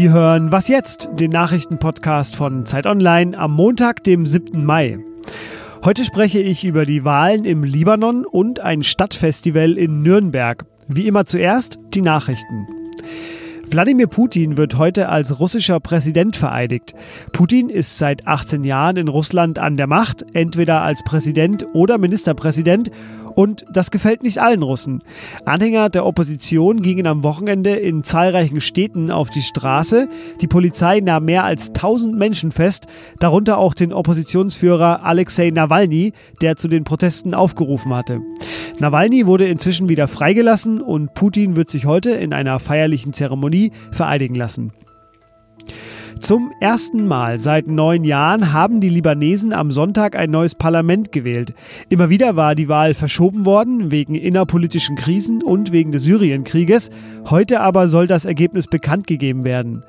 Sie hören Was jetzt? Den Nachrichtenpodcast von Zeit Online am Montag, dem 7. Mai. Heute spreche ich über die Wahlen im Libanon und ein Stadtfestival in Nürnberg. Wie immer zuerst die Nachrichten. Wladimir Putin wird heute als russischer Präsident vereidigt. Putin ist seit 18 Jahren in Russland an der Macht, entweder als Präsident oder Ministerpräsident und das gefällt nicht allen Russen. Anhänger der Opposition gingen am Wochenende in zahlreichen Städten auf die Straße. Die Polizei nahm mehr als 1000 Menschen fest, darunter auch den Oppositionsführer Alexei Nawalny, der zu den Protesten aufgerufen hatte. Nawalny wurde inzwischen wieder freigelassen und Putin wird sich heute in einer feierlichen Zeremonie vereidigen lassen. Zum ersten Mal seit neun Jahren haben die Libanesen am Sonntag ein neues Parlament gewählt. Immer wieder war die Wahl verschoben worden, wegen innerpolitischen Krisen und wegen des Syrienkrieges. Heute aber soll das Ergebnis bekannt gegeben werden.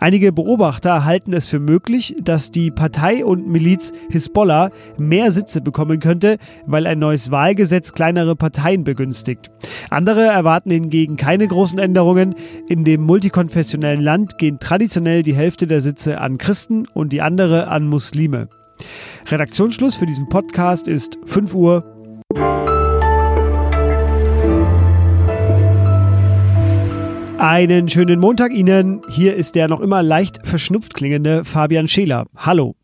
Einige Beobachter halten es für möglich, dass die Partei und Miliz Hisbollah mehr Sitze bekommen könnte, weil ein neues Wahlgesetz kleinere Parteien begünstigt. Andere erwarten hingegen keine großen Änderungen. In dem multikonfessionellen Land gehen traditionell die Hälfte der der Sitze an Christen und die andere an Muslime. Redaktionsschluss für diesen Podcast ist 5 Uhr. Einen schönen Montag Ihnen. Hier ist der noch immer leicht verschnupft klingende Fabian Scheler. Hallo.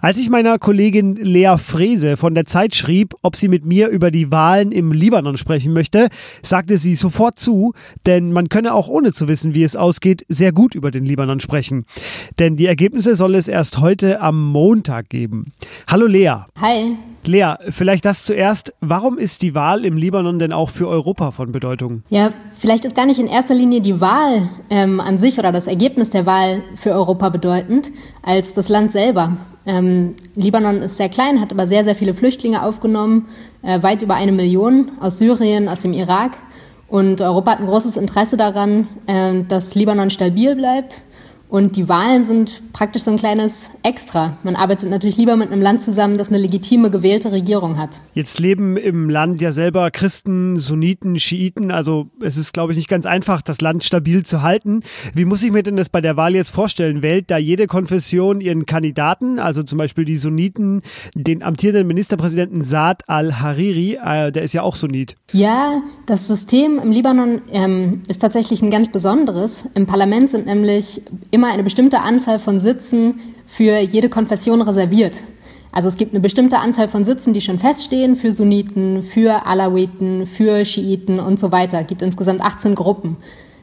Als ich meiner Kollegin Lea Frese von der Zeit schrieb, ob sie mit mir über die Wahlen im Libanon sprechen möchte, sagte sie sofort zu, denn man könne auch ohne zu wissen, wie es ausgeht, sehr gut über den Libanon sprechen. Denn die Ergebnisse soll es erst heute am Montag geben. Hallo Lea. Hi. Lea, vielleicht das zuerst. Warum ist die Wahl im Libanon denn auch für Europa von Bedeutung? Ja, vielleicht ist gar nicht in erster Linie die Wahl ähm, an sich oder das Ergebnis der Wahl für Europa bedeutend, als das Land selber. Ähm, Libanon ist sehr klein, hat aber sehr, sehr viele Flüchtlinge aufgenommen, äh, weit über eine Million aus Syrien, aus dem Irak. Und Europa hat ein großes Interesse daran, äh, dass Libanon stabil bleibt und die Wahlen sind praktisch so ein kleines Extra. Man arbeitet natürlich lieber mit einem Land zusammen, das eine legitime gewählte Regierung hat. Jetzt leben im Land ja selber Christen, Sunniten, Schiiten. Also es ist, glaube ich, nicht ganz einfach, das Land stabil zu halten. Wie muss ich mir denn das bei der Wahl jetzt vorstellen? Wählt da jede Konfession ihren Kandidaten, also zum Beispiel die Sunniten, den amtierenden Ministerpräsidenten Saad al-Hariri, äh, der ist ja auch Sunnit. Ja, das System im Libanon ähm, ist tatsächlich ein ganz besonderes. Im Parlament sind nämlich immer immer eine bestimmte Anzahl von Sitzen für jede Konfession reserviert. Also es gibt eine bestimmte Anzahl von Sitzen, die schon feststehen für Sunniten, für Alawiten, für Schiiten und so weiter. Es gibt insgesamt 18 Gruppen.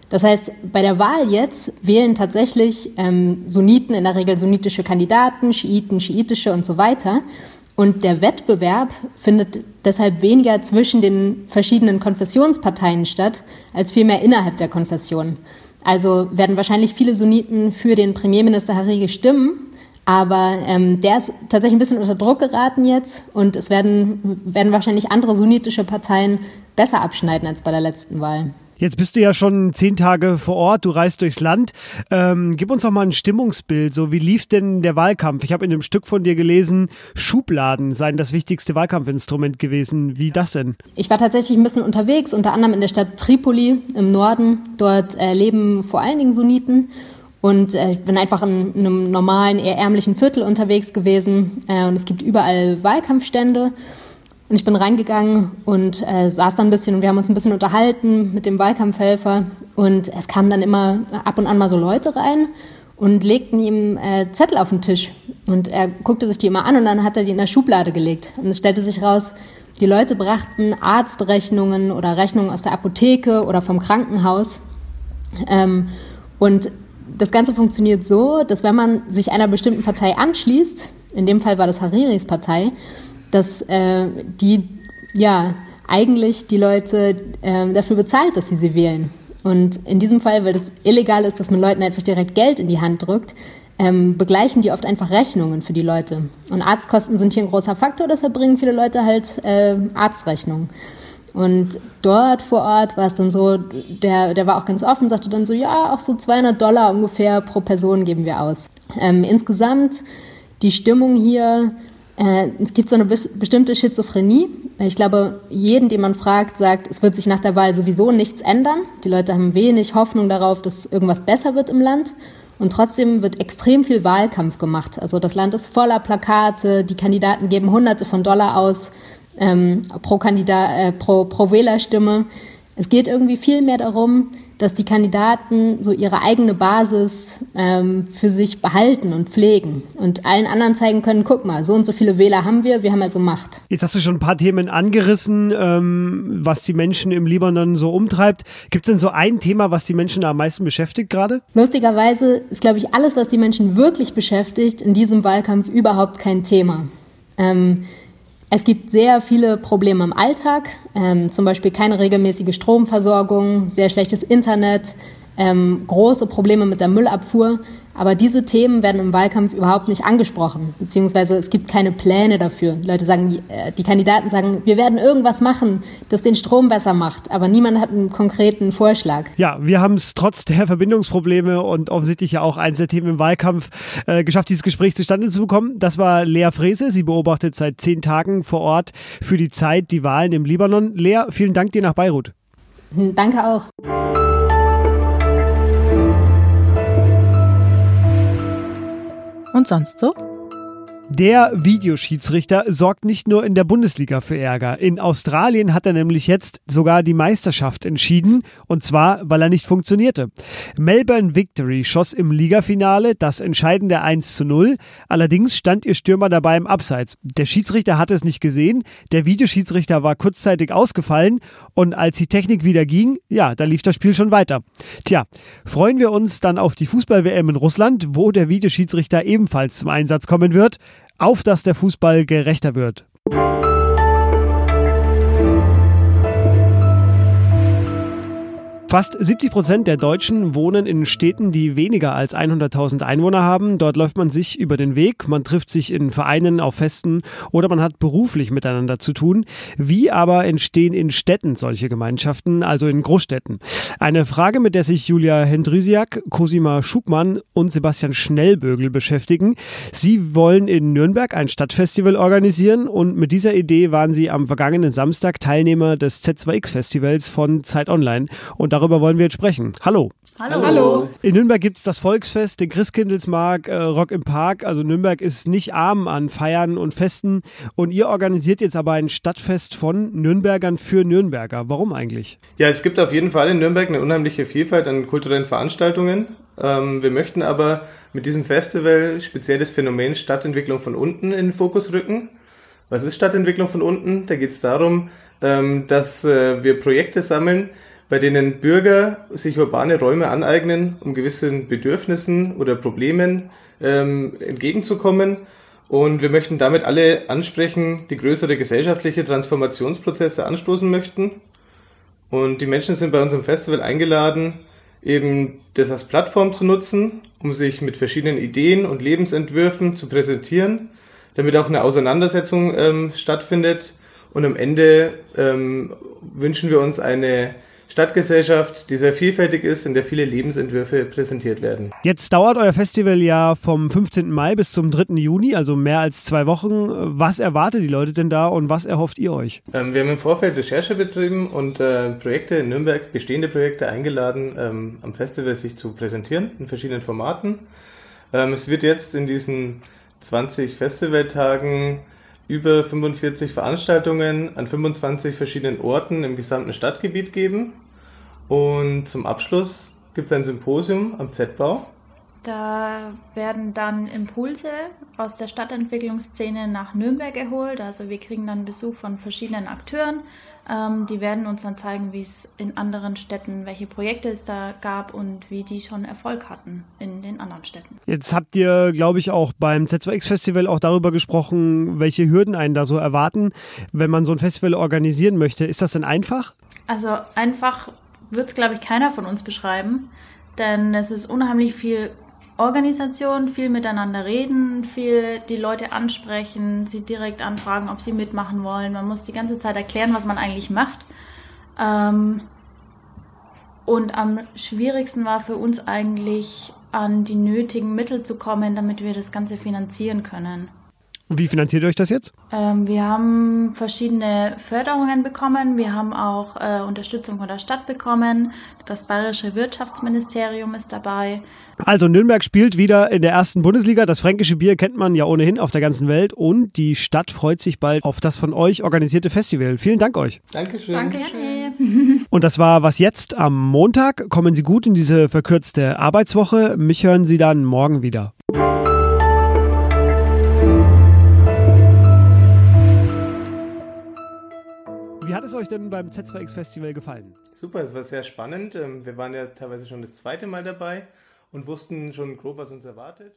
Das heißt, bei der Wahl jetzt wählen tatsächlich ähm, Sunniten in der Regel sunnitische Kandidaten, Schiiten, schiitische und so weiter. Und der Wettbewerb findet deshalb weniger zwischen den verschiedenen Konfessionsparteien statt, als vielmehr innerhalb der Konfession. Also werden wahrscheinlich viele Sunniten für den Premierminister Hariri stimmen. Aber ähm, der ist tatsächlich ein bisschen unter Druck geraten jetzt und es werden, werden wahrscheinlich andere sunnitische Parteien besser abschneiden als bei der letzten Wahl. Jetzt bist du ja schon zehn Tage vor Ort, du reist durchs Land. Ähm, gib uns doch mal ein Stimmungsbild. So, wie lief denn der Wahlkampf? Ich habe in einem Stück von dir gelesen, Schubladen seien das wichtigste Wahlkampfinstrument gewesen. Wie das denn? Ich war tatsächlich ein bisschen unterwegs, unter anderem in der Stadt Tripoli im Norden. Dort äh, leben vor allen Dingen Sunniten. Und äh, ich bin einfach in, in, einem normalen, eher ärmlichen Viertel unterwegs gewesen. Äh, und es gibt überall Wahlkampfstände. Und ich bin reingegangen und äh, saß dann ein bisschen und wir haben uns ein bisschen unterhalten mit dem Wahlkampfhelfer. Und es kamen dann immer ab und an mal so Leute rein und legten ihm äh, Zettel auf den Tisch. Und er guckte sich die immer an und dann hat er die in der Schublade gelegt. Und es stellte sich raus, die Leute brachten Arztrechnungen oder Rechnungen aus der Apotheke oder vom Krankenhaus. Ähm, und das Ganze funktioniert so, dass wenn man sich einer bestimmten Partei anschließt, in dem Fall war das Hariris Partei, dass äh, die ja eigentlich die Leute äh, dafür bezahlt, dass sie sie wählen. Und in diesem Fall, weil das illegal ist, dass man Leuten einfach direkt Geld in die Hand drückt, ähm, begleichen die oft einfach Rechnungen für die Leute. Und Arztkosten sind hier ein großer Faktor, deshalb bringen viele Leute halt äh, Arztrechnungen. Und dort vor Ort war es dann so, der, der war auch ganz offen, sagte dann so, ja, auch so 200 Dollar ungefähr pro Person geben wir aus. Ähm, insgesamt die Stimmung hier äh, es gibt so eine bestimmte Schizophrenie. Ich glaube, jeden, den man fragt, sagt, es wird sich nach der Wahl sowieso nichts ändern. Die Leute haben wenig Hoffnung darauf, dass irgendwas besser wird im Land. Und trotzdem wird extrem viel Wahlkampf gemacht. Also das Land ist voller Plakate, die Kandidaten geben Hunderte von Dollar aus ähm, pro, Kandidat, äh, pro, pro Wählerstimme. Es geht irgendwie viel mehr darum, dass die Kandidaten so ihre eigene Basis ähm, für sich behalten und pflegen und allen anderen zeigen können, guck mal, so und so viele Wähler haben wir, wir haben also Macht. Jetzt hast du schon ein paar Themen angerissen, ähm, was die Menschen im Libanon so umtreibt. Gibt es denn so ein Thema, was die Menschen am meisten beschäftigt gerade? Lustigerweise ist, glaube ich, alles, was die Menschen wirklich beschäftigt, in diesem Wahlkampf überhaupt kein Thema. Ähm, es gibt sehr viele Probleme im Alltag, ähm, zum Beispiel keine regelmäßige Stromversorgung, sehr schlechtes Internet, ähm, große Probleme mit der Müllabfuhr. Aber diese Themen werden im Wahlkampf überhaupt nicht angesprochen, beziehungsweise es gibt keine Pläne dafür. Die Leute sagen, äh, die Kandidaten sagen, wir werden irgendwas machen, das den Strom besser macht, aber niemand hat einen konkreten Vorschlag. Ja, wir haben es trotz der Verbindungsprobleme und offensichtlich ja auch eins der Themen im Wahlkampf äh, geschafft, dieses Gespräch zustande zu bekommen. Das war Lea Frese. Sie beobachtet seit zehn Tagen vor Ort für die Zeit die Wahlen im Libanon. Lea, vielen Dank dir nach Beirut. Danke auch. Sonst so? Der Videoschiedsrichter sorgt nicht nur in der Bundesliga für Ärger. In Australien hat er nämlich jetzt sogar die Meisterschaft entschieden, und zwar, weil er nicht funktionierte. Melbourne Victory schoss im Ligafinale das entscheidende 1 zu 0, allerdings stand ihr Stürmer dabei im Abseits. Der Schiedsrichter hatte es nicht gesehen, der Videoschiedsrichter war kurzzeitig ausgefallen und als die Technik wieder ging, ja, da lief das Spiel schon weiter. Tja, freuen wir uns dann auf die Fußball-WM in Russland, wo der Videoschiedsrichter ebenfalls zum Einsatz kommen wird auf dass der Fußball gerechter wird. Fast 70 Prozent der Deutschen wohnen in Städten, die weniger als 100.000 Einwohner haben. Dort läuft man sich über den Weg, man trifft sich in Vereinen, auf Festen oder man hat beruflich miteinander zu tun. Wie aber entstehen in Städten solche Gemeinschaften, also in Großstädten? Eine Frage, mit der sich Julia Hendrysiak, Cosima Schugmann und Sebastian Schnellbögel beschäftigen. Sie wollen in Nürnberg ein Stadtfestival organisieren und mit dieser Idee waren sie am vergangenen Samstag Teilnehmer des Z2X-Festivals von Zeit Online und darüber wollen wir jetzt sprechen. Hallo. Hallo. Hallo. In Nürnberg gibt es das Volksfest, den Christkindlesmarkt, äh, Rock im Park. Also Nürnberg ist nicht arm an Feiern und Festen. Und ihr organisiert jetzt aber ein Stadtfest von Nürnbergern für Nürnberger. Warum eigentlich? Ja, es gibt auf jeden Fall in Nürnberg eine unheimliche Vielfalt an kulturellen Veranstaltungen. Ähm, wir möchten aber mit diesem Festival speziell das Phänomen Stadtentwicklung von unten in den Fokus rücken. Was ist Stadtentwicklung von unten? Da geht es darum, ähm, dass äh, wir Projekte sammeln, bei denen Bürger sich urbane Räume aneignen, um gewissen Bedürfnissen oder Problemen ähm, entgegenzukommen. Und wir möchten damit alle ansprechen, die größere gesellschaftliche Transformationsprozesse anstoßen möchten. Und die Menschen sind bei unserem Festival eingeladen, eben das als Plattform zu nutzen, um sich mit verschiedenen Ideen und Lebensentwürfen zu präsentieren, damit auch eine Auseinandersetzung ähm, stattfindet. Und am Ende ähm, wünschen wir uns eine Stadtgesellschaft, die sehr vielfältig ist, in der viele Lebensentwürfe präsentiert werden. Jetzt dauert euer Festival ja vom 15. Mai bis zum 3. Juni, also mehr als zwei Wochen. Was erwartet die Leute denn da und was erhofft ihr euch? Ähm, wir haben im Vorfeld Recherche betrieben und äh, Projekte in Nürnberg, bestehende Projekte eingeladen, ähm, am Festival sich zu präsentieren in verschiedenen Formaten. Ähm, es wird jetzt in diesen 20 Festivaltagen über 45 Veranstaltungen an 25 verschiedenen Orten im gesamten Stadtgebiet geben. Und zum Abschluss gibt es ein Symposium am Z-Bau. Da werden dann Impulse aus der Stadtentwicklungsszene nach Nürnberg erholt. Also wir kriegen dann Besuch von verschiedenen Akteuren. Ähm, die werden uns dann zeigen, wie es in anderen Städten, welche Projekte es da gab und wie die schon Erfolg hatten in den anderen Städten. Jetzt habt ihr, glaube ich, auch beim Z2X Festival auch darüber gesprochen, welche Hürden einen da so erwarten, wenn man so ein Festival organisieren möchte. Ist das denn einfach? Also einfach wird es, glaube ich, keiner von uns beschreiben. Denn es ist unheimlich viel Organisation, viel miteinander reden, viel die Leute ansprechen, sie direkt anfragen, ob sie mitmachen wollen. Man muss die ganze Zeit erklären, was man eigentlich macht. Ähm, und am schwierigsten war für uns eigentlich, an die nötigen Mittel zu kommen, damit wir das Ganze finanzieren können. Und wie finanziert ihr euch das jetzt? Ähm, wir haben verschiedene Förderungen bekommen. Wir haben auch äh, Unterstützung von der Stadt bekommen. Das Bayerische Wirtschaftsministerium ist dabei. Also Nürnberg spielt wieder in der ersten Bundesliga. Das fränkische Bier kennt man ja ohnehin auf der ganzen Welt. Und die Stadt freut sich bald auf das von euch organisierte Festival. Vielen Dank euch. Dankeschön. Dankeschön. Und das war was jetzt am Montag. Kommen Sie gut in diese verkürzte Arbeitswoche. Mich hören Sie dann morgen wieder. Wie hat es euch denn beim Z2X Festival gefallen? Super, es war sehr spannend. Ähm, Wir waren ja teilweise schon das zweite Mal dabei und wussten schon grob, was uns erwartet.